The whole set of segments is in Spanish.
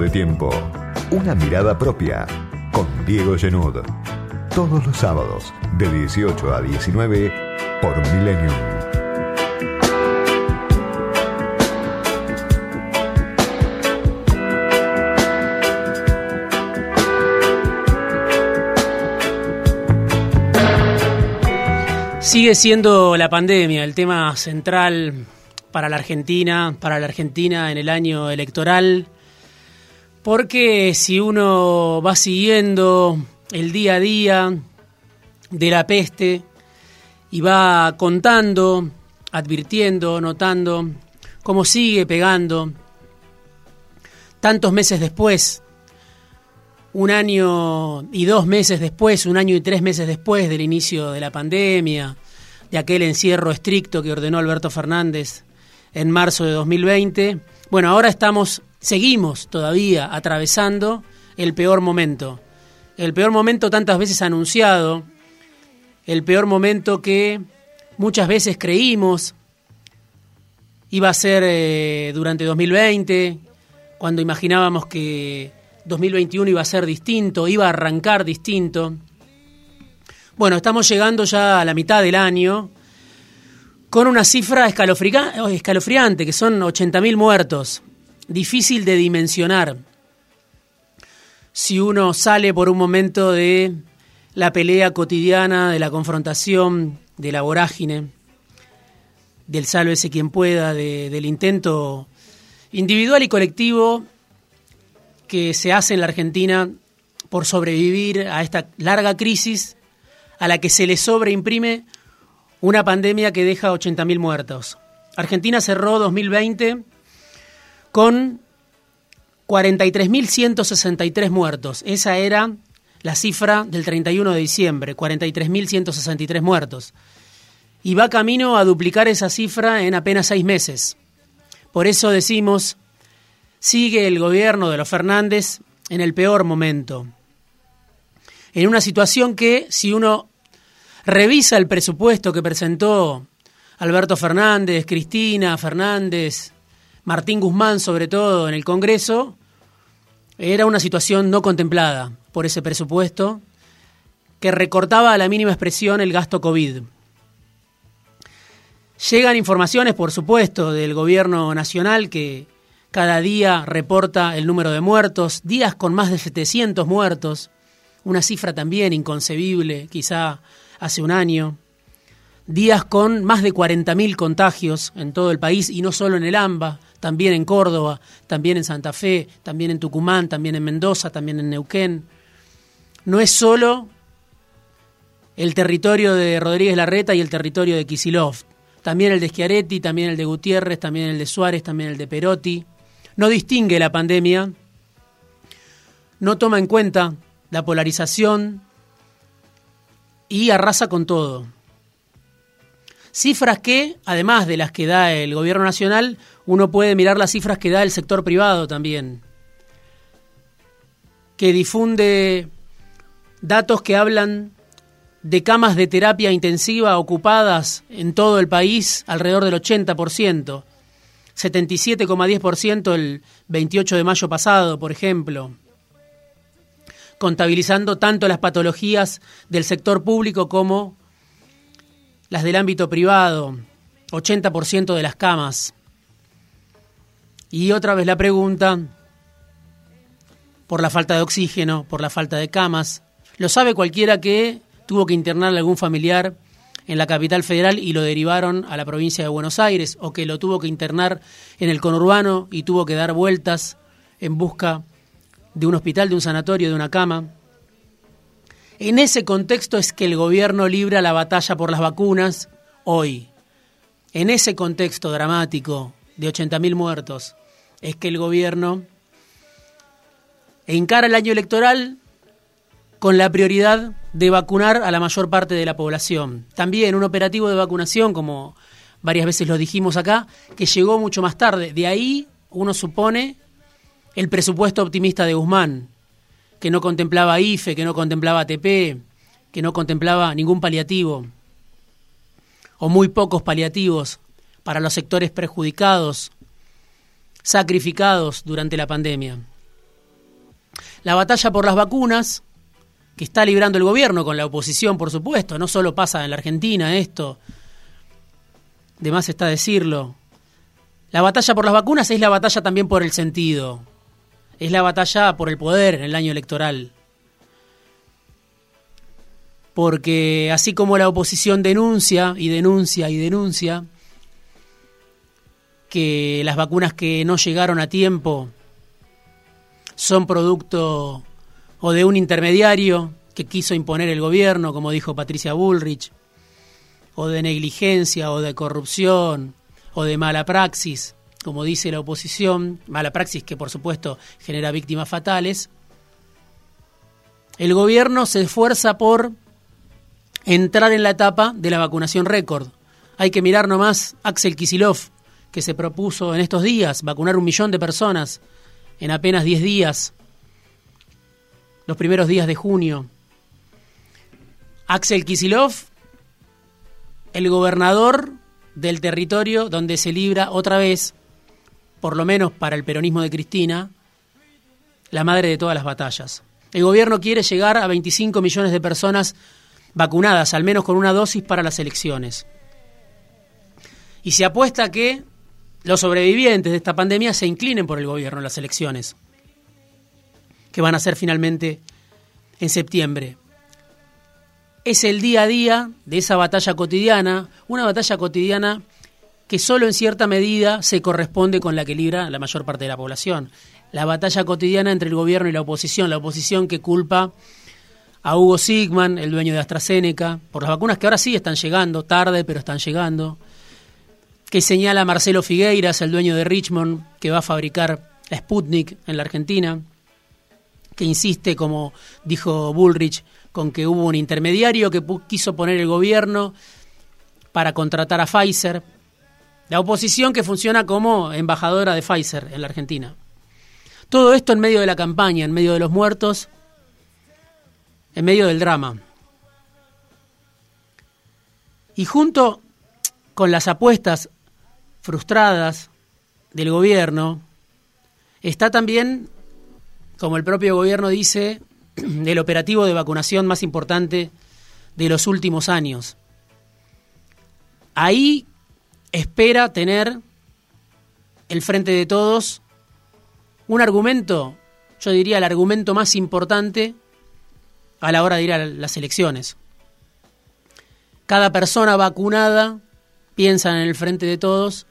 De tiempo. Una mirada propia con Diego Genud. Todos los sábados de 18 a 19 por Millennium. Sigue siendo la pandemia el tema central para la Argentina, para la Argentina en el año electoral, porque si uno va siguiendo el día a día de la peste y va contando, advirtiendo, notando cómo sigue pegando, tantos meses después, un año y dos meses después, un año y tres meses después del inicio de la pandemia, de aquel encierro estricto que ordenó Alberto Fernández en marzo de 2020. Bueno, ahora estamos, seguimos todavía atravesando el peor momento. El peor momento tantas veces anunciado, el peor momento que muchas veces creímos iba a ser eh, durante 2020, cuando imaginábamos que 2021 iba a ser distinto, iba a arrancar distinto. Bueno, estamos llegando ya a la mitad del año con una cifra escalofriante, que son 80.000 muertos. Difícil de dimensionar. Si uno sale por un momento de la pelea cotidiana, de la confrontación, de la vorágine, del sálvese quien pueda, del intento individual y colectivo que se hace en la Argentina por sobrevivir a esta larga crisis a la que se le sobreimprime una pandemia que deja 80.000 muertos. Argentina cerró 2020 con 43.163 muertos. Esa era la cifra del 31 de diciembre, 43.163 muertos. Y va camino a duplicar esa cifra en apenas seis meses. Por eso decimos sigue el gobierno de los Fernández en el peor momento. En una situación que, si uno revisa el presupuesto que presentó Alberto Fernández, Cristina Fernández, Martín Guzmán sobre todo en el Congreso, era una situación no contemplada por ese presupuesto que recortaba a la mínima expresión el gasto COVID. Llegan informaciones, por supuesto, del gobierno nacional que cada día reporta el número de muertos, días con más de 700 muertos, una cifra también inconcebible quizá hace un año, días con más de 40.000 contagios en todo el país y no solo en el AMBA, también en Córdoba, también en Santa Fe, también en Tucumán, también en Mendoza, también en Neuquén. No es solo el territorio de Rodríguez Larreta y el territorio de Kisilov, también el de Schiaretti, también el de Gutiérrez, también el de Suárez, también el de Perotti no distingue la pandemia, no toma en cuenta la polarización y arrasa con todo. Cifras que, además de las que da el gobierno nacional, uno puede mirar las cifras que da el sector privado también, que difunde datos que hablan de camas de terapia intensiva ocupadas en todo el país, alrededor del 80%, 77,10% el 28 de mayo pasado, por ejemplo, contabilizando tanto las patologías del sector público como las del ámbito privado, 80% de las camas. Y otra vez la pregunta, por la falta de oxígeno, por la falta de camas, lo sabe cualquiera que tuvo que internar a algún familiar en la capital federal y lo derivaron a la provincia de Buenos Aires, o que lo tuvo que internar en el conurbano y tuvo que dar vueltas en busca de un hospital, de un sanatorio, de una cama. En ese contexto es que el gobierno libra la batalla por las vacunas hoy. En ese contexto dramático de 80.000 muertos es que el gobierno encara el año electoral con la prioridad de vacunar a la mayor parte de la población. También un operativo de vacunación, como varias veces lo dijimos acá, que llegó mucho más tarde. De ahí uno supone el presupuesto optimista de Guzmán, que no contemplaba IFE, que no contemplaba ATP, que no contemplaba ningún paliativo, o muy pocos paliativos para los sectores perjudicados, sacrificados durante la pandemia. La batalla por las vacunas, que está librando el gobierno con la oposición, por supuesto, no solo pasa en la Argentina esto, de más está decirlo. La batalla por las vacunas es la batalla también por el sentido, es la batalla por el poder en el año electoral. Porque así como la oposición denuncia y denuncia y denuncia que las vacunas que no llegaron a tiempo son producto o de un intermediario que quiso imponer el gobierno, como dijo Patricia Bullrich, o de negligencia, o de corrupción, o de mala praxis, como dice la oposición, mala praxis que por supuesto genera víctimas fatales, el gobierno se esfuerza por entrar en la etapa de la vacunación récord. Hay que mirar nomás Axel Kisilov, que se propuso en estos días vacunar un millón de personas en apenas 10 días, los primeros días de junio. Axel Kisilov, el gobernador del territorio donde se libra otra vez, por lo menos para el peronismo de Cristina, la madre de todas las batallas. El gobierno quiere llegar a 25 millones de personas vacunadas, al menos con una dosis para las elecciones. Y se apuesta que los sobrevivientes de esta pandemia se inclinen por el gobierno en las elecciones, que van a ser finalmente en septiembre. Es el día a día de esa batalla cotidiana, una batalla cotidiana que solo en cierta medida se corresponde con la que libra la mayor parte de la población. La batalla cotidiana entre el gobierno y la oposición, la oposición que culpa a Hugo Sigman, el dueño de AstraZeneca, por las vacunas que ahora sí están llegando, tarde, pero están llegando que señala Marcelo Figueiras, el dueño de Richmond, que va a fabricar Sputnik en la Argentina, que insiste, como dijo Bullrich, con que hubo un intermediario que quiso poner el gobierno para contratar a Pfizer. La oposición que funciona como embajadora de Pfizer en la Argentina. Todo esto en medio de la campaña, en medio de los muertos, en medio del drama. Y junto con las apuestas frustradas del gobierno, está también, como el propio gobierno dice, el operativo de vacunación más importante de los últimos años. Ahí espera tener el frente de todos un argumento, yo diría el argumento más importante a la hora de ir a las elecciones. Cada persona vacunada piensa en el frente de todos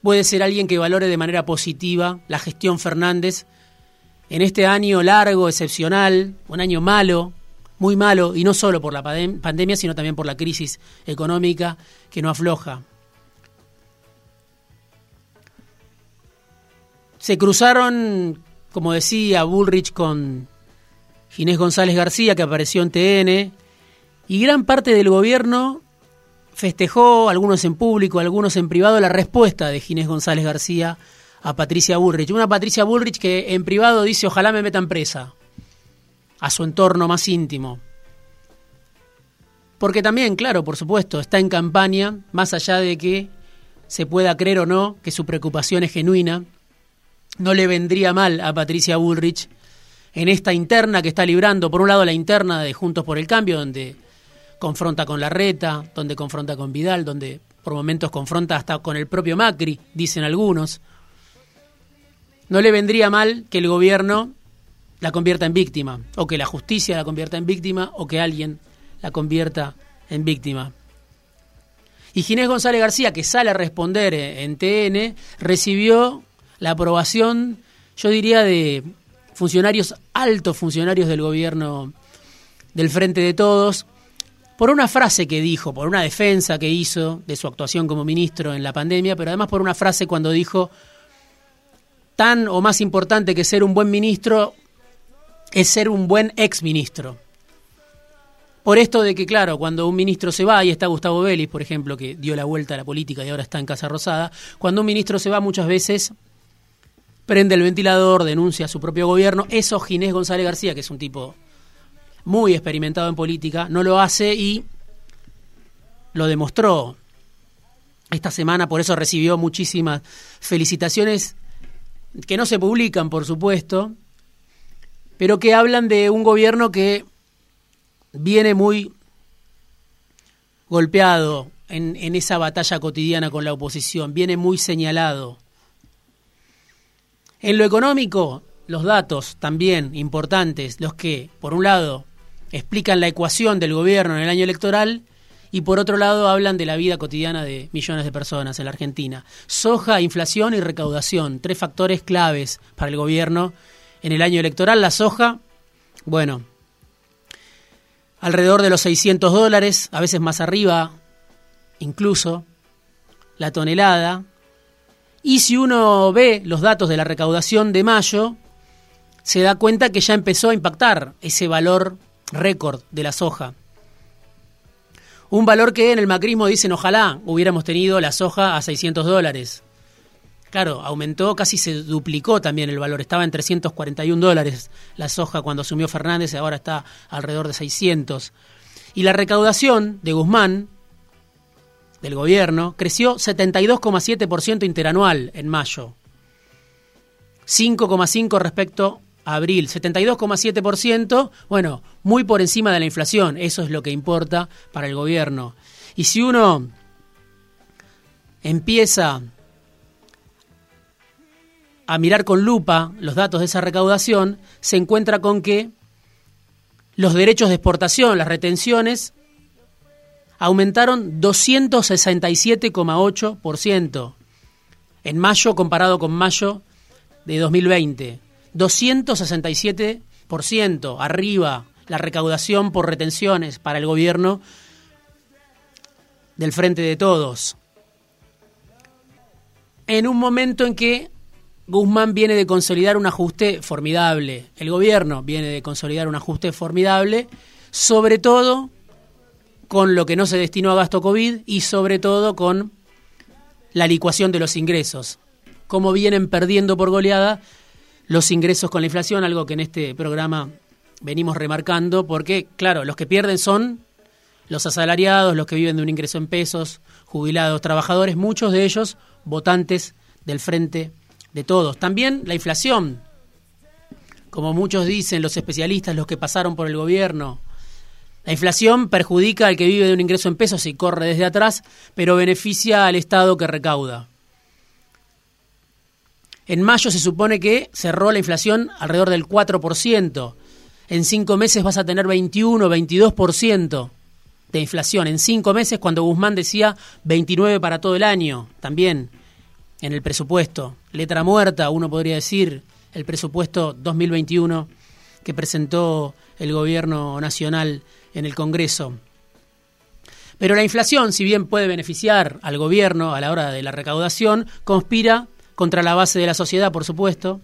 puede ser alguien que valore de manera positiva la gestión Fernández en este año largo, excepcional, un año malo, muy malo, y no solo por la pandemia, sino también por la crisis económica que no afloja. Se cruzaron, como decía Bullrich, con Ginés González García, que apareció en TN, y gran parte del gobierno festejó, algunos en público, algunos en privado, la respuesta de Ginés González García a Patricia Bullrich. Una Patricia Bullrich que en privado dice ojalá me metan presa a su entorno más íntimo. Porque también, claro, por supuesto, está en campaña, más allá de que se pueda creer o no que su preocupación es genuina, no le vendría mal a Patricia Bullrich en esta interna que está librando, por un lado la interna de Juntos por el Cambio, donde confronta con Larreta, donde confronta con Vidal, donde por momentos confronta hasta con el propio Macri, dicen algunos. No le vendría mal que el gobierno la convierta en víctima, o que la justicia la convierta en víctima, o que alguien la convierta en víctima. Y Ginés González García, que sale a responder en TN, recibió la aprobación, yo diría, de funcionarios, altos funcionarios del gobierno del Frente de Todos, por una frase que dijo, por una defensa que hizo de su actuación como ministro en la pandemia, pero además por una frase cuando dijo, tan o más importante que ser un buen ministro es ser un buen exministro. Por esto de que, claro, cuando un ministro se va, y está Gustavo Vélez, por ejemplo, que dio la vuelta a la política y ahora está en Casa Rosada, cuando un ministro se va muchas veces prende el ventilador, denuncia a su propio gobierno. Eso Ginés González García, que es un tipo muy experimentado en política, no lo hace y lo demostró esta semana, por eso recibió muchísimas felicitaciones que no se publican, por supuesto, pero que hablan de un gobierno que viene muy golpeado en, en esa batalla cotidiana con la oposición, viene muy señalado. En lo económico, los datos también importantes, los que, por un lado, explican la ecuación del gobierno en el año electoral y por otro lado hablan de la vida cotidiana de millones de personas en la Argentina. Soja, inflación y recaudación, tres factores claves para el gobierno en el año electoral. La soja, bueno, alrededor de los 600 dólares, a veces más arriba, incluso la tonelada. Y si uno ve los datos de la recaudación de mayo, se da cuenta que ya empezó a impactar ese valor récord de la soja. Un valor que en el macrismo dicen ojalá hubiéramos tenido la soja a 600 dólares. Claro, aumentó, casi se duplicó también el valor. Estaba en 341 dólares la soja cuando asumió Fernández y ahora está alrededor de 600. Y la recaudación de Guzmán, del gobierno, creció 72,7% interanual en mayo. 5,5 respecto abril, 72,7%, bueno, muy por encima de la inflación, eso es lo que importa para el gobierno. Y si uno empieza a mirar con lupa los datos de esa recaudación, se encuentra con que los derechos de exportación, las retenciones, aumentaron 267,8% en mayo comparado con mayo de 2020. 267% arriba la recaudación por retenciones para el gobierno del Frente de Todos. En un momento en que Guzmán viene de consolidar un ajuste formidable, el gobierno viene de consolidar un ajuste formidable, sobre todo con lo que no se destinó a gasto COVID y sobre todo con la licuación de los ingresos. Como vienen perdiendo por goleada los ingresos con la inflación, algo que en este programa venimos remarcando, porque, claro, los que pierden son los asalariados, los que viven de un ingreso en pesos, jubilados, trabajadores, muchos de ellos votantes del frente de todos. También la inflación, como muchos dicen los especialistas, los que pasaron por el gobierno. La inflación perjudica al que vive de un ingreso en pesos y corre desde atrás, pero beneficia al Estado que recauda. En mayo se supone que cerró la inflación alrededor del 4%. En cinco meses vas a tener 21, 22% de inflación. En cinco meses, cuando Guzmán decía 29 para todo el año, también en el presupuesto. Letra muerta, uno podría decir, el presupuesto 2021 que presentó el gobierno nacional en el Congreso. Pero la inflación, si bien puede beneficiar al gobierno a la hora de la recaudación, conspira contra la base de la sociedad, por supuesto,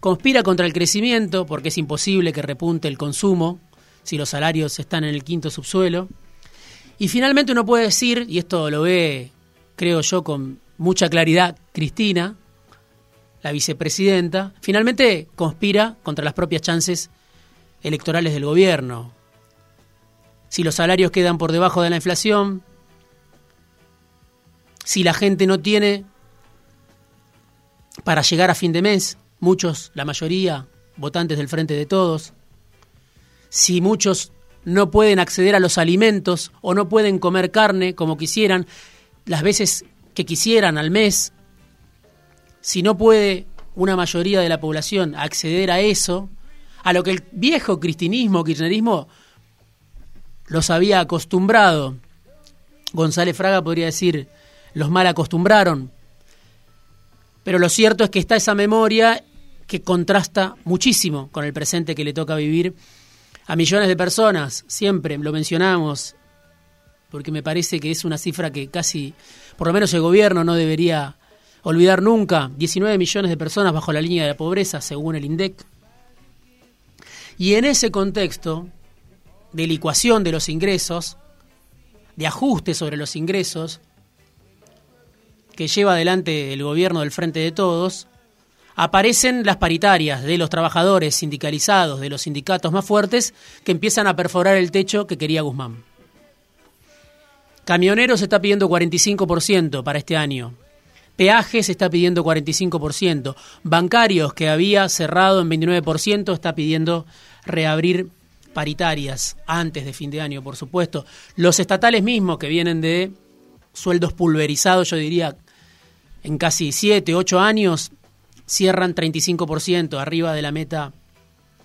conspira contra el crecimiento, porque es imposible que repunte el consumo si los salarios están en el quinto subsuelo. Y finalmente uno puede decir, y esto lo ve, creo yo, con mucha claridad Cristina, la vicepresidenta, finalmente conspira contra las propias chances electorales del gobierno. Si los salarios quedan por debajo de la inflación, si la gente no tiene para llegar a fin de mes, muchos, la mayoría, votantes del Frente de Todos, si muchos no pueden acceder a los alimentos o no pueden comer carne como quisieran, las veces que quisieran al mes, si no puede una mayoría de la población acceder a eso, a lo que el viejo cristinismo, kirchnerismo, los había acostumbrado. González Fraga podría decir, los mal acostumbraron, pero lo cierto es que está esa memoria que contrasta muchísimo con el presente que le toca vivir a millones de personas. Siempre lo mencionamos, porque me parece que es una cifra que casi, por lo menos el gobierno no debería olvidar nunca. 19 millones de personas bajo la línea de la pobreza, según el INDEC. Y en ese contexto de licuación de los ingresos, de ajuste sobre los ingresos, que lleva adelante el gobierno del Frente de Todos, aparecen las paritarias de los trabajadores sindicalizados, de los sindicatos más fuertes, que empiezan a perforar el techo que quería Guzmán. Camioneros está pidiendo 45% para este año. Peajes está pidiendo 45%. Bancarios, que había cerrado en 29%, está pidiendo reabrir paritarias antes de fin de año, por supuesto. Los estatales mismos, que vienen de sueldos pulverizados, yo diría, en casi 7, 8 años, cierran 35% arriba de la meta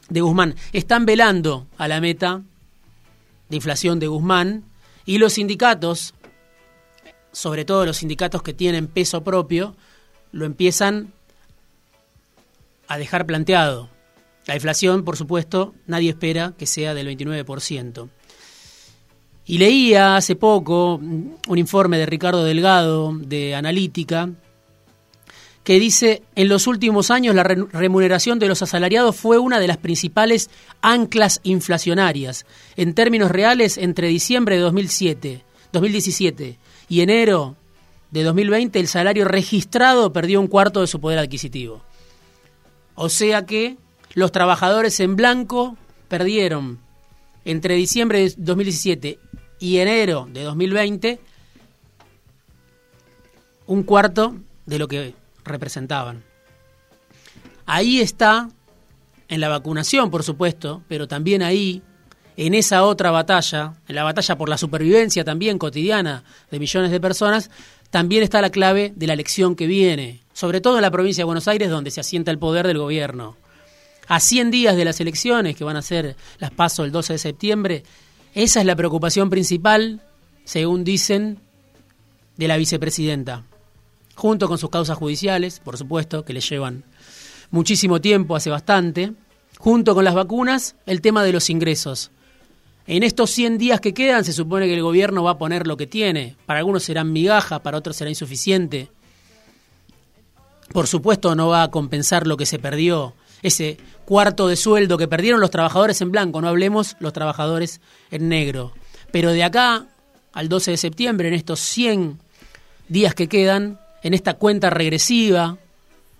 de Guzmán. Están velando a la meta de inflación de Guzmán y los sindicatos, sobre todo los sindicatos que tienen peso propio, lo empiezan a dejar planteado. La inflación, por supuesto, nadie espera que sea del 29%. Y leía hace poco un informe de Ricardo Delgado de Analítica que dice, en los últimos años la remuneración de los asalariados fue una de las principales anclas inflacionarias. En términos reales, entre diciembre de 2007, 2017 y enero de 2020, el salario registrado perdió un cuarto de su poder adquisitivo. O sea que los trabajadores en blanco perdieron entre diciembre de 2017 y enero de 2020 un cuarto de lo que representaban. Ahí está, en la vacunación, por supuesto, pero también ahí, en esa otra batalla, en la batalla por la supervivencia también cotidiana de millones de personas, también está la clave de la elección que viene, sobre todo en la provincia de Buenos Aires, donde se asienta el poder del gobierno. A 100 días de las elecciones, que van a ser las pasos el 12 de septiembre, esa es la preocupación principal, según dicen, de la vicepresidenta junto con sus causas judiciales, por supuesto, que le llevan muchísimo tiempo, hace bastante, junto con las vacunas, el tema de los ingresos. En estos 100 días que quedan se supone que el gobierno va a poner lo que tiene. Para algunos serán migaja, para otros será insuficiente. Por supuesto no va a compensar lo que se perdió, ese cuarto de sueldo que perdieron los trabajadores en blanco, no hablemos los trabajadores en negro. Pero de acá al 12 de septiembre, en estos 100 días que quedan, en esta cuenta regresiva,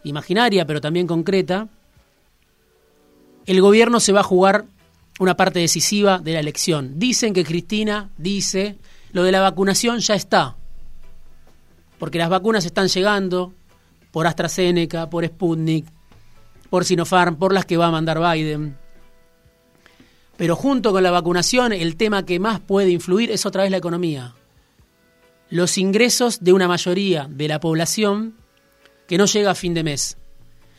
imaginaria pero también concreta, el gobierno se va a jugar una parte decisiva de la elección. Dicen que Cristina dice, lo de la vacunación ya está, porque las vacunas están llegando por AstraZeneca, por Sputnik, por Sinopharm, por las que va a mandar Biden. Pero junto con la vacunación, el tema que más puede influir es otra vez la economía los ingresos de una mayoría de la población que no llega a fin de mes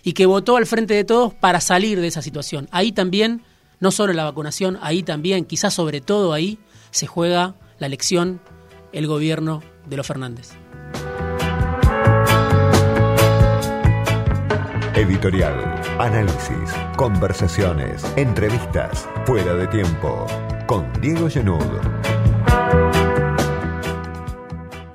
y que votó al frente de todos para salir de esa situación. Ahí también, no solo la vacunación, ahí también, quizás sobre todo ahí, se juega la elección, el gobierno de los Fernández. Editorial, análisis, conversaciones, entrevistas, fuera de tiempo, con Diego Genud